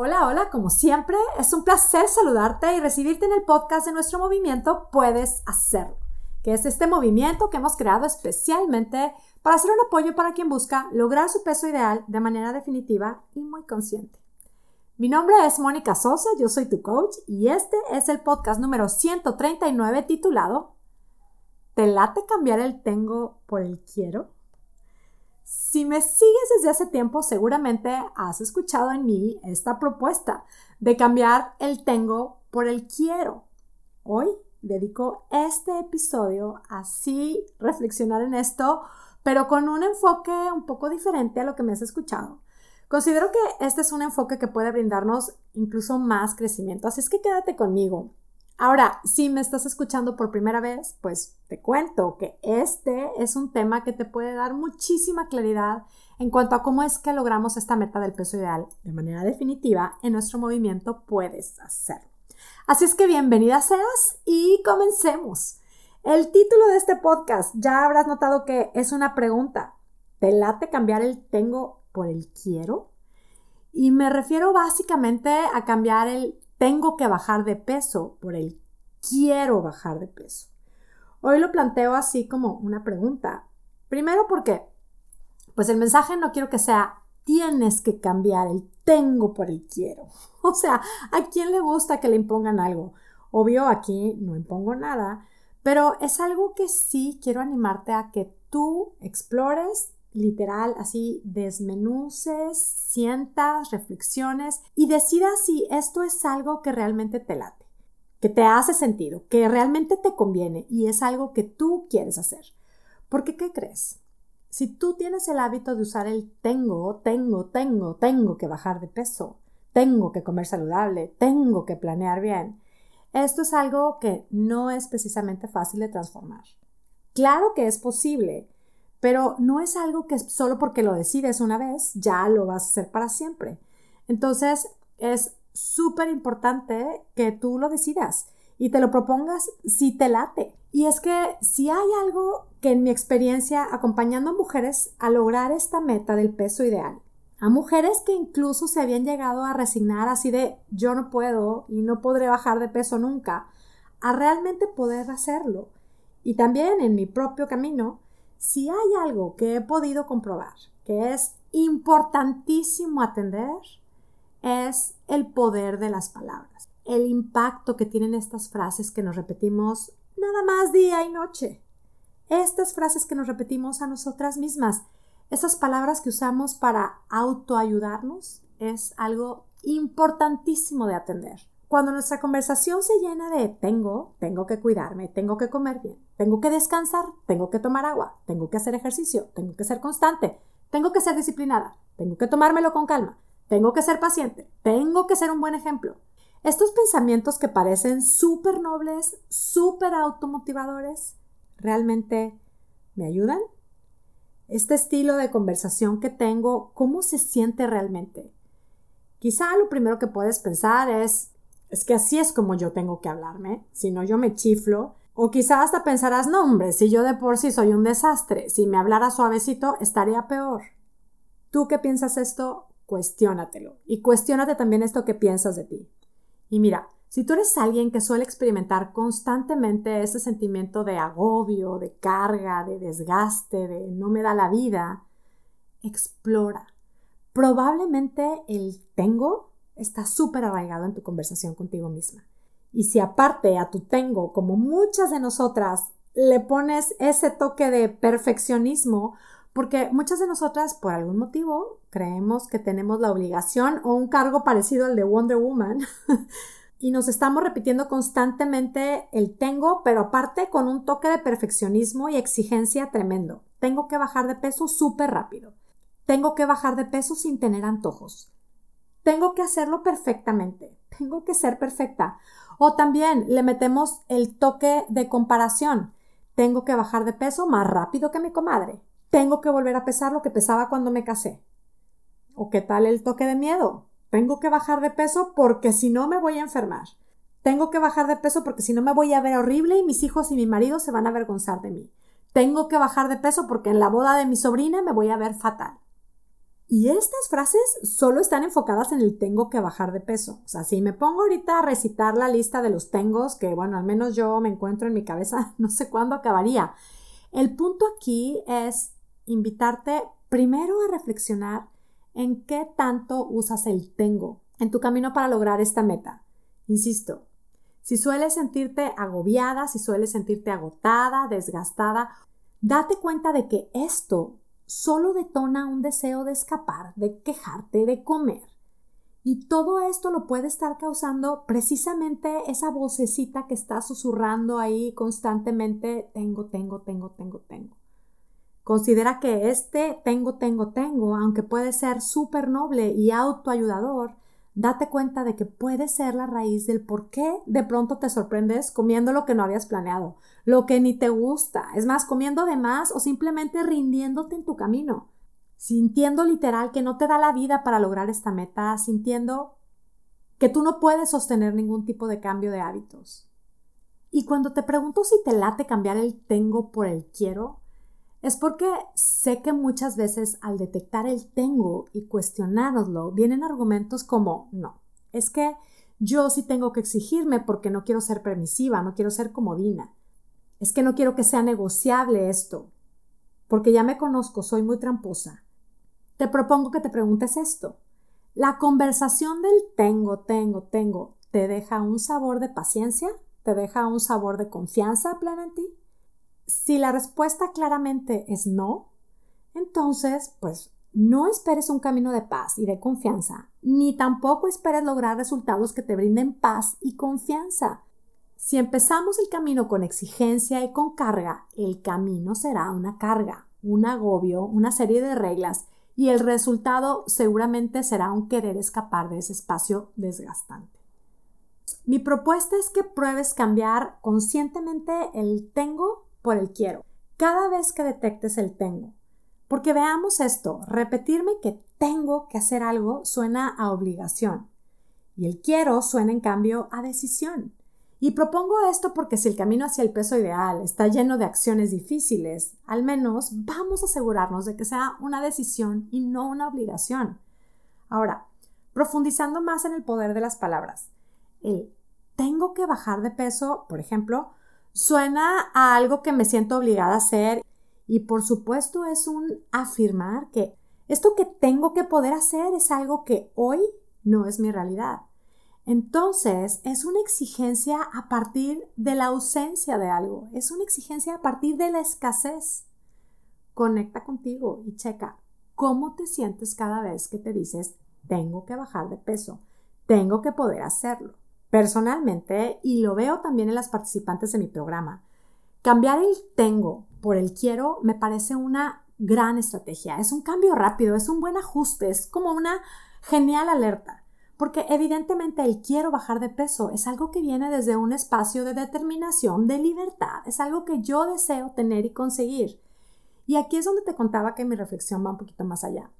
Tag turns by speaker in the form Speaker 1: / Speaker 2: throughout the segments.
Speaker 1: Hola, hola, como siempre, es un placer saludarte y recibirte en el podcast de nuestro movimiento Puedes Hacerlo, que es este movimiento que hemos creado especialmente para hacer un apoyo para quien busca lograr su peso ideal de manera definitiva y muy consciente. Mi nombre es Mónica Sosa, yo soy tu coach y este es el podcast número 139 titulado ¿Te late cambiar el tengo por el quiero? Me sigues desde hace tiempo, seguramente has escuchado en mí esta propuesta de cambiar el tengo por el quiero. Hoy dedico este episodio a así reflexionar en esto, pero con un enfoque un poco diferente a lo que me has escuchado. Considero que este es un enfoque que puede brindarnos incluso más crecimiento, así es que quédate conmigo. Ahora, si me estás escuchando por primera vez, pues te cuento que este es un tema que te puede dar muchísima claridad en cuanto a cómo es que logramos esta meta del peso ideal de manera definitiva en nuestro movimiento Puedes Hacerlo. Así es que bienvenida seas y comencemos. El título de este podcast ya habrás notado que es una pregunta. ¿Te late cambiar el tengo por el quiero? Y me refiero básicamente a cambiar el tengo que bajar de peso por el quiero bajar de peso. Hoy lo planteo así como una pregunta. Primero porque, pues el mensaje no quiero que sea tienes que cambiar el tengo por el quiero. O sea, ¿a quién le gusta que le impongan algo? Obvio, aquí no impongo nada, pero es algo que sí quiero animarte a que tú explores literal, así desmenuces, sientas, reflexiones y decidas si esto es algo que realmente te late, que te hace sentido, que realmente te conviene y es algo que tú quieres hacer. Porque, ¿qué crees? Si tú tienes el hábito de usar el tengo, tengo, tengo, tengo que bajar de peso, tengo que comer saludable, tengo que planear bien, esto es algo que no es precisamente fácil de transformar. Claro que es posible, pero no es algo que solo porque lo decides una vez ya lo vas a hacer para siempre. Entonces es súper importante que tú lo decidas y te lo propongas si te late. Y es que si hay algo que en mi experiencia acompañando a mujeres a lograr esta meta del peso ideal, a mujeres que incluso se habían llegado a resignar así de yo no puedo y no podré bajar de peso nunca, a realmente poder hacerlo. Y también en mi propio camino, si hay algo que he podido comprobar que es importantísimo atender, es el poder de las palabras, el impacto que tienen estas frases que nos repetimos nada más día y noche. Estas frases que nos repetimos a nosotras mismas, esas palabras que usamos para autoayudarnos, es algo importantísimo de atender. Cuando nuestra conversación se llena de tengo, tengo que cuidarme, tengo que comer bien, tengo que descansar, tengo que tomar agua, tengo que hacer ejercicio, tengo que ser constante, tengo que ser disciplinada, tengo que tomármelo con calma, tengo que ser paciente, tengo que ser un buen ejemplo. Estos pensamientos que parecen súper nobles, súper automotivadores, ¿realmente me ayudan? Este estilo de conversación que tengo, ¿cómo se siente realmente? Quizá lo primero que puedes pensar es, es que así es como yo tengo que hablarme, si no yo me chiflo. O quizás hasta pensarás, no hombre, si yo de por sí soy un desastre, si me hablara suavecito estaría peor. Tú que piensas esto, cuestiónatelo. Y cuestiónate también esto que piensas de ti. Y mira, si tú eres alguien que suele experimentar constantemente ese sentimiento de agobio, de carga, de desgaste, de no me da la vida, explora. Probablemente el tengo está súper arraigado en tu conversación contigo misma. Y si aparte a tu tengo, como muchas de nosotras, le pones ese toque de perfeccionismo, porque muchas de nosotras, por algún motivo, creemos que tenemos la obligación o un cargo parecido al de Wonder Woman. y nos estamos repitiendo constantemente el tengo, pero aparte con un toque de perfeccionismo y exigencia tremendo. Tengo que bajar de peso súper rápido. Tengo que bajar de peso sin tener antojos tengo que hacerlo perfectamente, tengo que ser perfecta. O también le metemos el toque de comparación. Tengo que bajar de peso más rápido que mi comadre. Tengo que volver a pesar lo que pesaba cuando me casé. ¿O qué tal el toque de miedo? Tengo que bajar de peso porque si no me voy a enfermar. Tengo que bajar de peso porque si no me voy a ver horrible y mis hijos y mi marido se van a avergonzar de mí. Tengo que bajar de peso porque en la boda de mi sobrina me voy a ver fatal. Y estas frases solo están enfocadas en el tengo que bajar de peso. O sea, si me pongo ahorita a recitar la lista de los tengos, que bueno, al menos yo me encuentro en mi cabeza, no sé cuándo acabaría. El punto aquí es invitarte primero a reflexionar en qué tanto usas el tengo en tu camino para lograr esta meta. Insisto, si sueles sentirte agobiada, si sueles sentirte agotada, desgastada, date cuenta de que esto solo detona un deseo de escapar, de quejarte, de comer. Y todo esto lo puede estar causando precisamente esa vocecita que está susurrando ahí constantemente, tengo, tengo, tengo, tengo, tengo. Considera que este tengo, tengo, tengo, aunque puede ser súper noble y autoayudador, date cuenta de que puede ser la raíz del por qué de pronto te sorprendes comiendo lo que no habías planeado, lo que ni te gusta, es más, comiendo de más o simplemente rindiéndote en tu camino, sintiendo literal que no te da la vida para lograr esta meta, sintiendo que tú no puedes sostener ningún tipo de cambio de hábitos. Y cuando te pregunto si te late cambiar el tengo por el quiero, es porque sé que muchas veces al detectar el tengo y cuestionárnoslo, vienen argumentos como, no, es que yo sí tengo que exigirme porque no quiero ser permisiva, no quiero ser comodina. Es que no quiero que sea negociable esto, porque ya me conozco, soy muy tramposa. Te propongo que te preguntes esto. ¿La conversación del tengo, tengo, tengo te deja un sabor de paciencia? ¿Te deja un sabor de confianza plena en ti? Si la respuesta claramente es no, entonces, pues no esperes un camino de paz y de confianza, ni tampoco esperes lograr resultados que te brinden paz y confianza. Si empezamos el camino con exigencia y con carga, el camino será una carga, un agobio, una serie de reglas y el resultado seguramente será un querer escapar de ese espacio desgastante. Mi propuesta es que pruebes cambiar conscientemente el tengo por el quiero. Cada vez que detectes el tengo. Porque veamos esto, repetirme que tengo que hacer algo suena a obligación y el quiero suena en cambio a decisión. Y propongo esto porque si el camino hacia el peso ideal está lleno de acciones difíciles, al menos vamos a asegurarnos de que sea una decisión y no una obligación. Ahora, profundizando más en el poder de las palabras, el tengo que bajar de peso, por ejemplo, Suena a algo que me siento obligada a hacer y por supuesto es un afirmar que esto que tengo que poder hacer es algo que hoy no es mi realidad. Entonces, es una exigencia a partir de la ausencia de algo, es una exigencia a partir de la escasez. Conecta contigo y checa cómo te sientes cada vez que te dices, tengo que bajar de peso, tengo que poder hacerlo personalmente, y lo veo también en las participantes de mi programa, cambiar el tengo por el quiero me parece una gran estrategia. Es un cambio rápido, es un buen ajuste, es como una genial alerta. Porque evidentemente el quiero bajar de peso es algo que viene desde un espacio de determinación, de libertad, es algo que yo deseo tener y conseguir. Y aquí es donde te contaba que mi reflexión va un poquito más allá.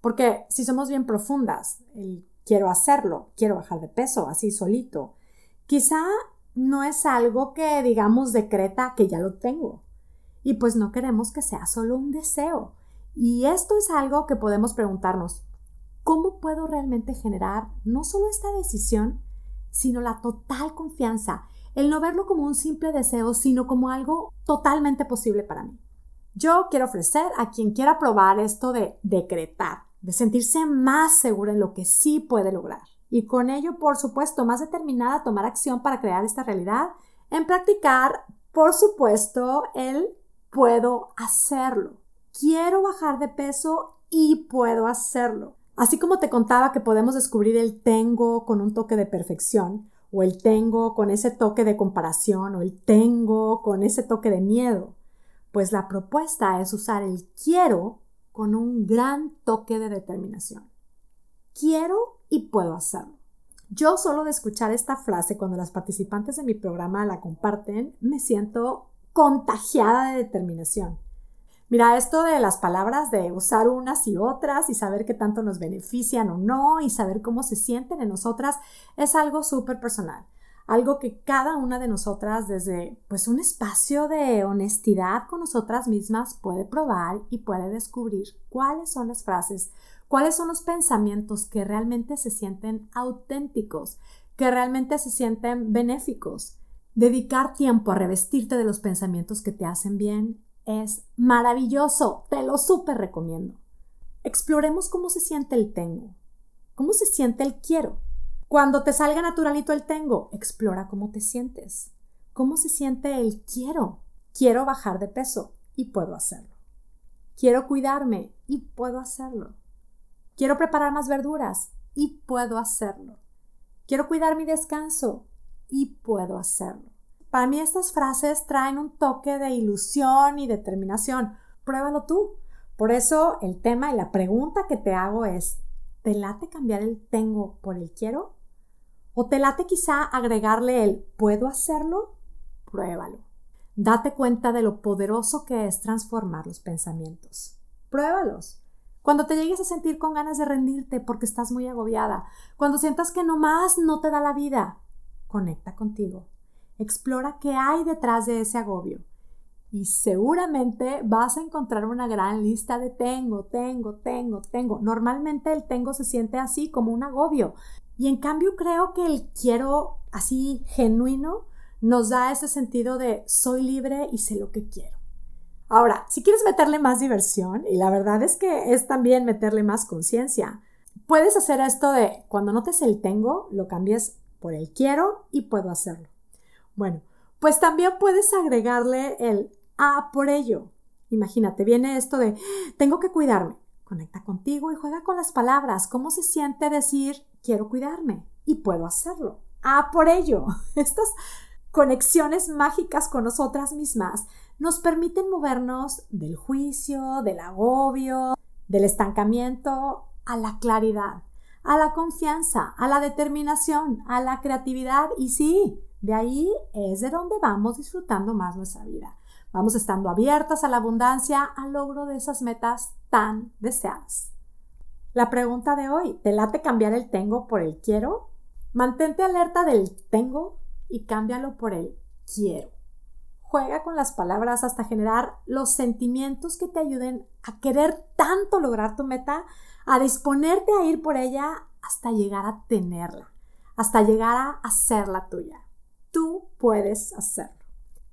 Speaker 1: Porque si somos bien profundas, el quiero hacerlo, quiero bajar de peso, así solito. Quizá no es algo que, digamos, decreta que ya lo tengo. Y pues no queremos que sea solo un deseo. Y esto es algo que podemos preguntarnos, ¿cómo puedo realmente generar no solo esta decisión, sino la total confianza, el no verlo como un simple deseo, sino como algo totalmente posible para mí? Yo quiero ofrecer a quien quiera probar esto de decretar, de sentirse más segura en lo que sí puede lograr. Y con ello, por supuesto, más determinada a tomar acción para crear esta realidad, en practicar, por supuesto, el puedo hacerlo. Quiero bajar de peso y puedo hacerlo. Así como te contaba que podemos descubrir el tengo con un toque de perfección, o el tengo con ese toque de comparación, o el tengo con ese toque de miedo, pues la propuesta es usar el quiero con un gran toque de determinación. Quiero y puedo hacerlo. Yo solo de escuchar esta frase cuando las participantes de mi programa la comparten, me siento contagiada de determinación. Mira, esto de las palabras, de usar unas y otras y saber qué tanto nos benefician o no y saber cómo se sienten en nosotras es algo súper personal algo que cada una de nosotras desde pues un espacio de honestidad con nosotras mismas puede probar y puede descubrir cuáles son las frases, ¿Cuáles son los pensamientos que realmente se sienten auténticos, que realmente se sienten benéficos? Dedicar tiempo a revestirte de los pensamientos que te hacen bien es maravilloso, te lo súper recomiendo. Exploremos cómo se siente el tengo, cómo se siente el quiero. Cuando te salga naturalito el tengo, explora cómo te sientes, cómo se siente el quiero. Quiero bajar de peso y puedo hacerlo. Quiero cuidarme y puedo hacerlo. Quiero preparar más verduras y puedo hacerlo. Quiero cuidar mi descanso y puedo hacerlo. Para mí estas frases traen un toque de ilusión y determinación. Pruébalo tú. Por eso el tema y la pregunta que te hago es, ¿te late cambiar el tengo por el quiero? ¿O te late quizá agregarle el puedo hacerlo? Pruébalo. Date cuenta de lo poderoso que es transformar los pensamientos. Pruébalos. Cuando te llegues a sentir con ganas de rendirte porque estás muy agobiada, cuando sientas que nomás no te da la vida, conecta contigo. Explora qué hay detrás de ese agobio. Y seguramente vas a encontrar una gran lista de tengo, tengo, tengo, tengo. Normalmente el tengo se siente así como un agobio. Y en cambio creo que el quiero así genuino nos da ese sentido de soy libre y sé lo que quiero. Ahora, si quieres meterle más diversión, y la verdad es que es también meterle más conciencia, puedes hacer esto de cuando notes el tengo, lo cambies por el quiero y puedo hacerlo. Bueno, pues también puedes agregarle el a por ello. Imagínate, viene esto de tengo que cuidarme. Conecta contigo y juega con las palabras. ¿Cómo se siente decir quiero cuidarme? Y puedo hacerlo. A por ello. Estas conexiones mágicas con nosotras mismas nos permiten movernos del juicio, del agobio, del estancamiento a la claridad, a la confianza, a la determinación, a la creatividad y sí, de ahí es de donde vamos disfrutando más nuestra vida. Vamos estando abiertas a la abundancia, al logro de esas metas tan deseadas. La pregunta de hoy, ¿te late cambiar el tengo por el quiero? Mantente alerta del tengo y cámbialo por el quiero. Juega con las palabras hasta generar los sentimientos que te ayuden a querer tanto lograr tu meta, a disponerte a ir por ella hasta llegar a tenerla, hasta llegar a hacerla tuya. Tú puedes hacerlo.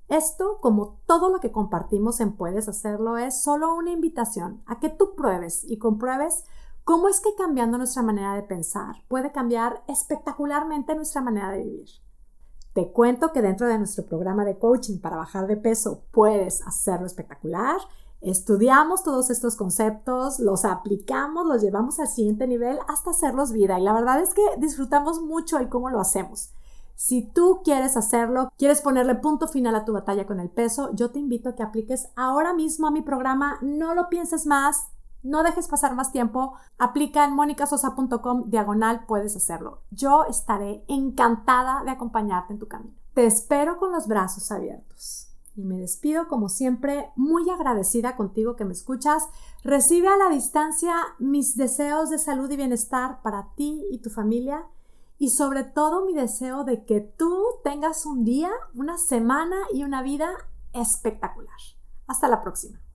Speaker 1: Esto, como todo lo que compartimos en Puedes Hacerlo, es solo una invitación a que tú pruebes y compruebes cómo es que cambiando nuestra manera de pensar puede cambiar espectacularmente nuestra manera de vivir. Te cuento que dentro de nuestro programa de coaching para bajar de peso puedes hacerlo espectacular. Estudiamos todos estos conceptos, los aplicamos, los llevamos al siguiente nivel hasta hacerlos vida y la verdad es que disfrutamos mucho el cómo lo hacemos. Si tú quieres hacerlo, quieres ponerle punto final a tu batalla con el peso, yo te invito a que apliques ahora mismo a mi programa, no lo pienses más, no dejes pasar más tiempo. Aplica en monicasosa.com diagonal, puedes hacerlo. Yo estaré encantada de acompañarte en tu camino. Te espero con los brazos abiertos. Y me despido como siempre, muy agradecida contigo que me escuchas. Recibe a la distancia mis deseos de salud y bienestar para ti y tu familia. Y sobre todo mi deseo de que tú tengas un día, una semana y una vida espectacular. Hasta la próxima.